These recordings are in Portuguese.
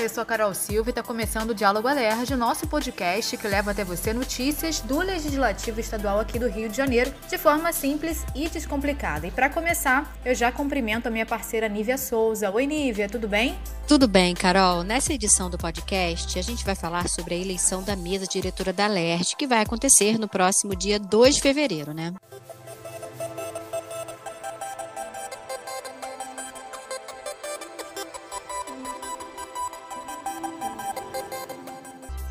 Eu sou a Carol Silva e está começando o Diálogo Alerj, nosso podcast que leva até você notícias do Legislativo Estadual aqui do Rio de Janeiro, de forma simples e descomplicada. E para começar, eu já cumprimento a minha parceira Nívia Souza. Oi, Nívia, tudo bem? Tudo bem, Carol. Nessa edição do podcast, a gente vai falar sobre a eleição da mesa diretora da LERJ, que vai acontecer no próximo dia 2 de fevereiro, né?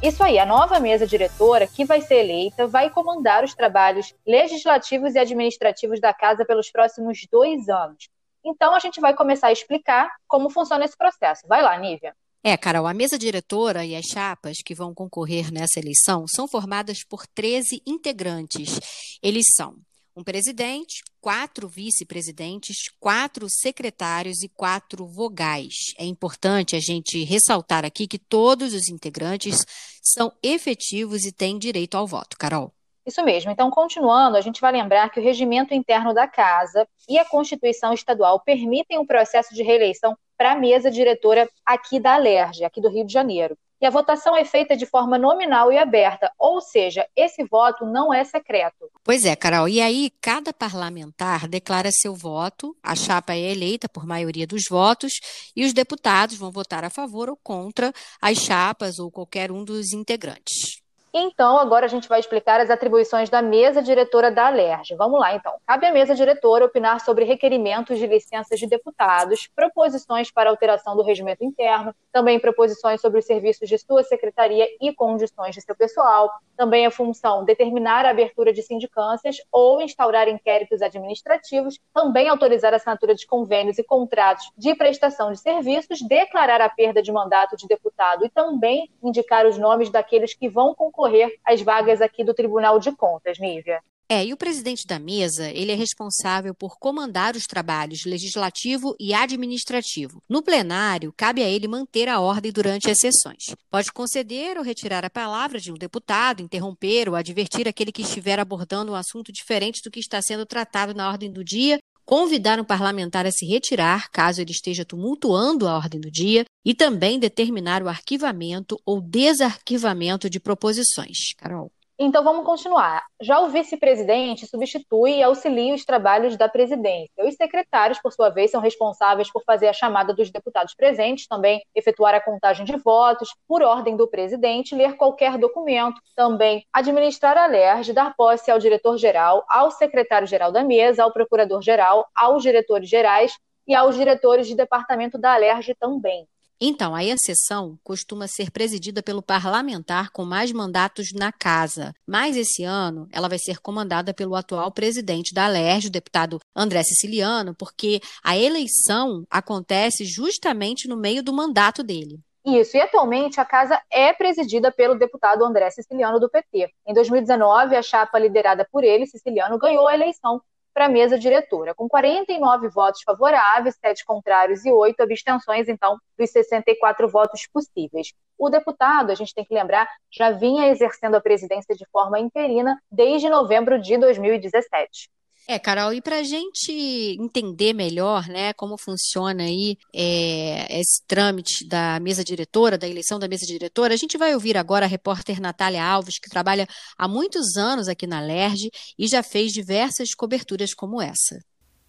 Isso aí, a nova mesa diretora que vai ser eleita vai comandar os trabalhos legislativos e administrativos da casa pelos próximos dois anos. Então, a gente vai começar a explicar como funciona esse processo. Vai lá, Nívia. É, Carol, a mesa diretora e as chapas que vão concorrer nessa eleição são formadas por 13 integrantes. Eles são um presidente, quatro vice-presidentes, quatro secretários e quatro vogais. É importante a gente ressaltar aqui que todos os integrantes são efetivos e têm direito ao voto. Carol. Isso mesmo. Então, continuando, a gente vai lembrar que o regimento interno da Casa e a Constituição Estadual permitem o processo de reeleição para a mesa diretora aqui da Alerj, aqui do Rio de Janeiro e a votação é feita de forma nominal e aberta, ou seja, esse voto não é secreto. Pois é, Carol. E aí, cada parlamentar declara seu voto, a chapa é eleita por maioria dos votos, e os deputados vão votar a favor ou contra as chapas ou qualquer um dos integrantes. Então, agora a gente vai explicar as atribuições da mesa diretora da ALERJ. Vamos lá, então. Cabe à mesa diretora opinar sobre requerimentos de licenças de deputados, proposições para alteração do regimento interno, também proposições sobre os serviços de sua secretaria e condições de seu pessoal. Também a função determinar a abertura de sindicâncias ou instaurar inquéritos administrativos, também autorizar a assinatura de convênios e contratos de prestação de serviços, declarar a perda de mandato de deputado e também indicar os nomes daqueles que vão concorrer concorrer às vagas aqui do Tribunal de Contas, Nívia. É, e o presidente da mesa, ele é responsável por comandar os trabalhos legislativo e administrativo. No plenário, cabe a ele manter a ordem durante as sessões. Pode conceder ou retirar a palavra de um deputado, interromper ou advertir aquele que estiver abordando um assunto diferente do que está sendo tratado na ordem do dia convidar um parlamentar a se retirar, caso ele esteja tumultuando a ordem do dia, e também determinar o arquivamento ou desarquivamento de proposições. Carol. Então vamos continuar. Já o vice-presidente substitui e auxilia os trabalhos da presidência. Os secretários, por sua vez, são responsáveis por fazer a chamada dos deputados presentes, também efetuar a contagem de votos, por ordem do presidente, ler qualquer documento, também administrar a LERJ, dar posse ao diretor-geral, ao secretário-geral da mesa, ao procurador-geral, aos diretores gerais e aos diretores de departamento da LERJ também. Então, aí a sessão costuma ser presidida pelo parlamentar com mais mandatos na casa, mas esse ano ela vai ser comandada pelo atual presidente da Alerj, o deputado André Siciliano, porque a eleição acontece justamente no meio do mandato dele. Isso, e atualmente a casa é presidida pelo deputado André Siciliano do PT. Em 2019, a chapa liderada por ele, Siciliano, ganhou a eleição para a mesa diretora, com 49 votos favoráveis, 7 contrários e 8 abstenções, então, dos 64 votos possíveis. O deputado, a gente tem que lembrar, já vinha exercendo a presidência de forma interina desde novembro de 2017. É, Carol, e para a gente entender melhor, né, como funciona aí é, esse trâmite da mesa diretora, da eleição da mesa diretora, a gente vai ouvir agora a repórter Natália Alves, que trabalha há muitos anos aqui na LERJ e já fez diversas coberturas como essa.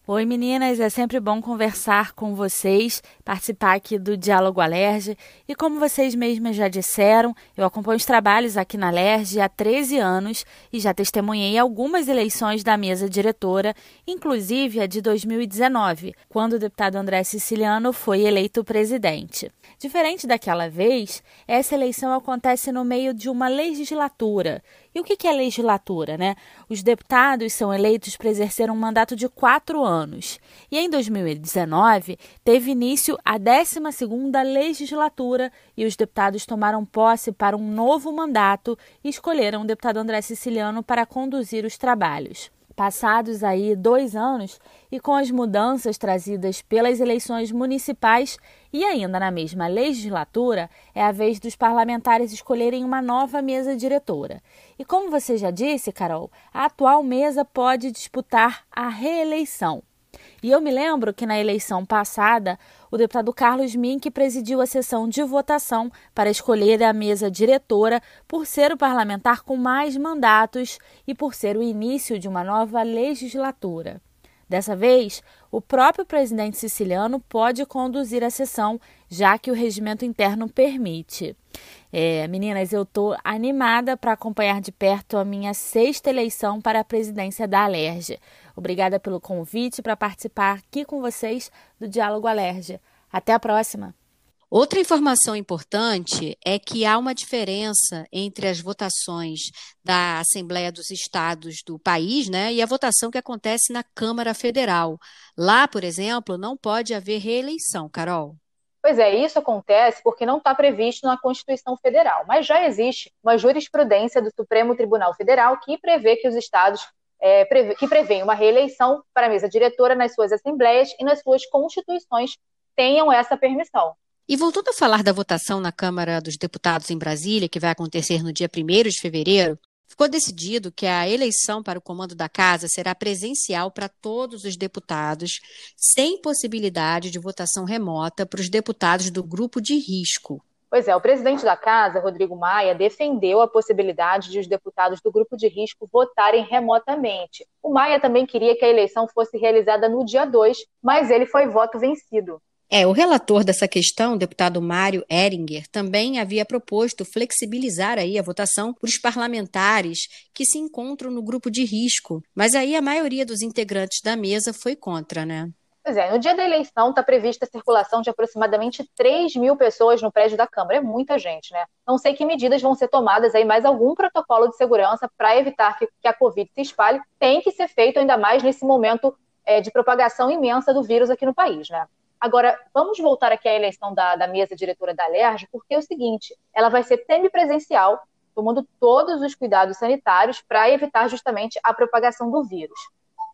Oi meninas, é sempre bom conversar com vocês, participar aqui do Diálogo Alerge. E como vocês mesmas já disseram, eu acompanho os trabalhos aqui na Alerge há 13 anos e já testemunhei algumas eleições da mesa diretora, inclusive a de 2019, quando o deputado André Siciliano foi eleito presidente. Diferente daquela vez, essa eleição acontece no meio de uma legislatura e o que é legislatura? Né? Os deputados são eleitos para exercer um mandato de quatro anos. E em 2019 teve início a 12 legislatura e os deputados tomaram posse para um novo mandato e escolheram o deputado André Siciliano para conduzir os trabalhos. Passados aí dois anos e com as mudanças trazidas pelas eleições municipais e ainda na mesma legislatura, é a vez dos parlamentares escolherem uma nova mesa diretora. E como você já disse, Carol, a atual mesa pode disputar a reeleição. E eu me lembro que na eleição passada, o deputado Carlos Mink presidiu a sessão de votação para escolher a mesa diretora por ser o parlamentar com mais mandatos e por ser o início de uma nova legislatura. Dessa vez, o próprio presidente siciliano pode conduzir a sessão, já que o regimento interno permite. É, meninas, eu estou animada para acompanhar de perto a minha sexta eleição para a presidência da Alerj. Obrigada pelo convite para participar aqui com vocês do Diálogo Alerj. Até a próxima! Outra informação importante é que há uma diferença entre as votações da Assembleia dos Estados do país né, e a votação que acontece na Câmara Federal. Lá, por exemplo, não pode haver reeleição, Carol. Pois é, isso acontece porque não está previsto na Constituição Federal, mas já existe uma jurisprudência do Supremo Tribunal Federal que prevê que os estados é, prevê, que prevê uma reeleição para a mesa diretora nas suas assembleias e nas suas constituições tenham essa permissão. E voltando a falar da votação na Câmara dos Deputados em Brasília, que vai acontecer no dia 1 de fevereiro, ficou decidido que a eleição para o comando da casa será presencial para todos os deputados, sem possibilidade de votação remota para os deputados do grupo de risco. Pois é, o presidente da casa, Rodrigo Maia, defendeu a possibilidade de os deputados do grupo de risco votarem remotamente. O Maia também queria que a eleição fosse realizada no dia 2, mas ele foi voto vencido. É, o relator dessa questão, o deputado Mário Eringer, também havia proposto flexibilizar aí a votação para os parlamentares que se encontram no grupo de risco, mas aí a maioria dos integrantes da mesa foi contra, né? Pois é, no dia da eleição está prevista a circulação de aproximadamente 3 mil pessoas no prédio da Câmara. É muita gente, né? Não sei que medidas vão ser tomadas aí, mas algum protocolo de segurança para evitar que, que, a Covid se espalhe tem que ser feito ainda mais nesse momento é, de propagação imensa do vírus aqui no país, né? Agora, vamos voltar aqui à eleição da, da mesa diretora da LERJ, porque é o seguinte, ela vai ser semipresencial, tomando todos os cuidados sanitários para evitar justamente a propagação do vírus.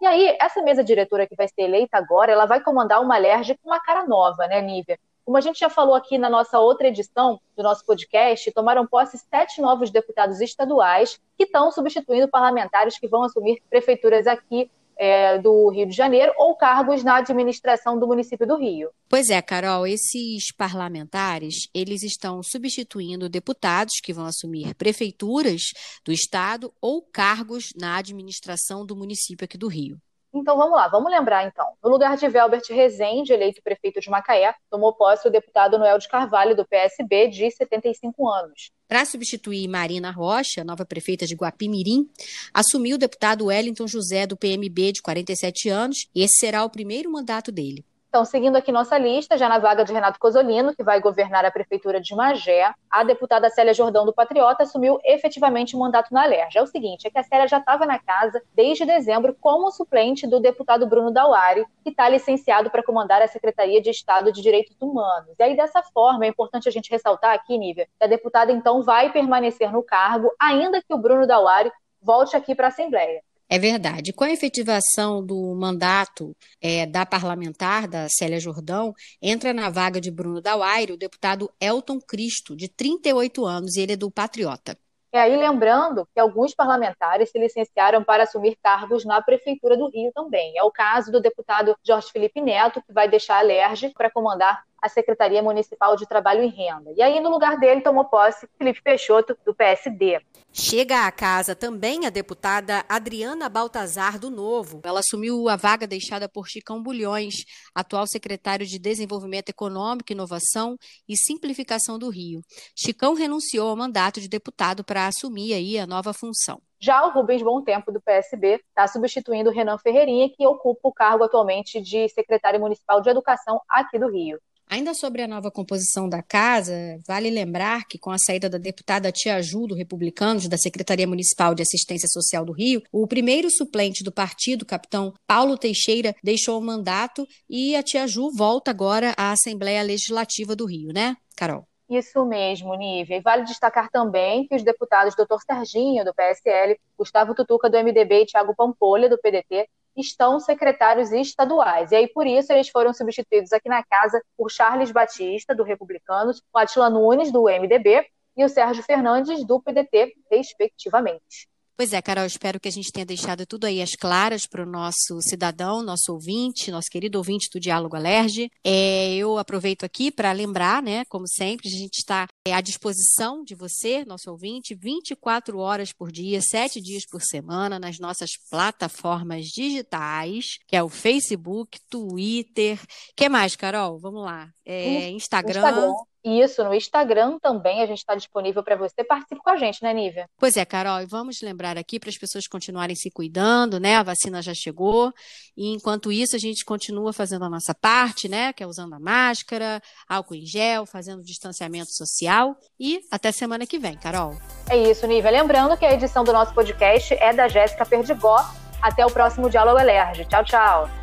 E aí, essa mesa diretora que vai ser eleita agora, ela vai comandar uma LERJ com uma cara nova, né, Nívia? Como a gente já falou aqui na nossa outra edição do nosso podcast, tomaram posse sete novos deputados estaduais que estão substituindo parlamentares que vão assumir prefeituras aqui é, do Rio de Janeiro ou cargos na administração do município do Rio. Pois é, Carol, esses parlamentares, eles estão substituindo deputados que vão assumir prefeituras do estado ou cargos na administração do município aqui do Rio. Então vamos lá, vamos lembrar então. No lugar de Velbert Rezende, eleito prefeito de Macaé, tomou posse o deputado Noel de Carvalho, do PSB, de 75 anos. Para substituir Marina Rocha, nova prefeita de Guapimirim, assumiu o deputado Wellington José, do PMB, de 47 anos, e esse será o primeiro mandato dele. Então, seguindo aqui nossa lista, já na vaga de Renato Cosolino, que vai governar a prefeitura de Magé, a deputada Célia Jordão do Patriota assumiu efetivamente o mandato na Alerj. É o seguinte, é que a Célia já estava na casa desde dezembro como suplente do deputado Bruno Dauari, que está licenciado para comandar a Secretaria de Estado de Direitos Humanos. E aí, dessa forma, é importante a gente ressaltar aqui, Nívia, que a deputada, então, vai permanecer no cargo, ainda que o Bruno Dauari volte aqui para a Assembleia. É verdade. Com a efetivação do mandato é, da parlamentar, da Célia Jordão, entra na vaga de Bruno Dauaire o deputado Elton Cristo, de 38 anos, e ele é do Patriota. E aí, lembrando que alguns parlamentares se licenciaram para assumir cargos na Prefeitura do Rio também. É o caso do deputado Jorge Felipe Neto, que vai deixar a LERJ para comandar a Secretaria Municipal de Trabalho e Renda. E aí, no lugar dele, tomou posse Felipe Peixoto, do PSD. Chega à casa também a deputada Adriana Baltazar do Novo. Ela assumiu a vaga deixada por Chicão Bulhões, atual secretário de Desenvolvimento Econômico, Inovação e Simplificação do Rio. Chicão renunciou ao mandato de deputado para assumir aí a nova função. Já o Rubens Bom Tempo, do PSB, está substituindo o Renan Ferreirinha, que ocupa o cargo atualmente de secretário municipal de Educação aqui do Rio. Ainda sobre a nova composição da casa, vale lembrar que, com a saída da deputada Tia Ju, do Republicanos, da Secretaria Municipal de Assistência Social do Rio, o primeiro suplente do partido, capitão Paulo Teixeira, deixou o mandato e a Tia Ju volta agora à Assembleia Legislativa do Rio, né, Carol? Isso mesmo, Nívia. E vale destacar também que os deputados Dr. Serginho, do PSL, Gustavo Tutuca, do MDB e Tiago Pampolha, do PDT, estão secretários estaduais. E aí, por isso, eles foram substituídos aqui na casa por Charles Batista, do Republicanos, o Atila Nunes, do MDB, e o Sérgio Fernandes, do PDT, respectivamente. Pois é, Carol, espero que a gente tenha deixado tudo aí às claras para o nosso cidadão, nosso ouvinte, nosso querido ouvinte do Diálogo Alerge. É, eu aproveito aqui para lembrar, né, como sempre, a gente está é, à disposição de você, nosso ouvinte, 24 horas por dia, 7 dias por semana, nas nossas plataformas digitais, que é o Facebook, Twitter. que mais, Carol? Vamos lá. É, Instagram. Instagram. Isso, no Instagram também a gente está disponível para você. Participe com a gente, né, Nívia? Pois é, Carol, e vamos lembrar aqui para as pessoas continuarem se cuidando, né? A vacina já chegou, e enquanto isso a gente continua fazendo a nossa parte, né? Que é usando a máscara, álcool em gel, fazendo distanciamento social. E até semana que vem, Carol. É isso, Nívia. Lembrando que a edição do nosso podcast é da Jéssica Perdigó. Até o próximo Diálogo Alerge. Tchau, tchau.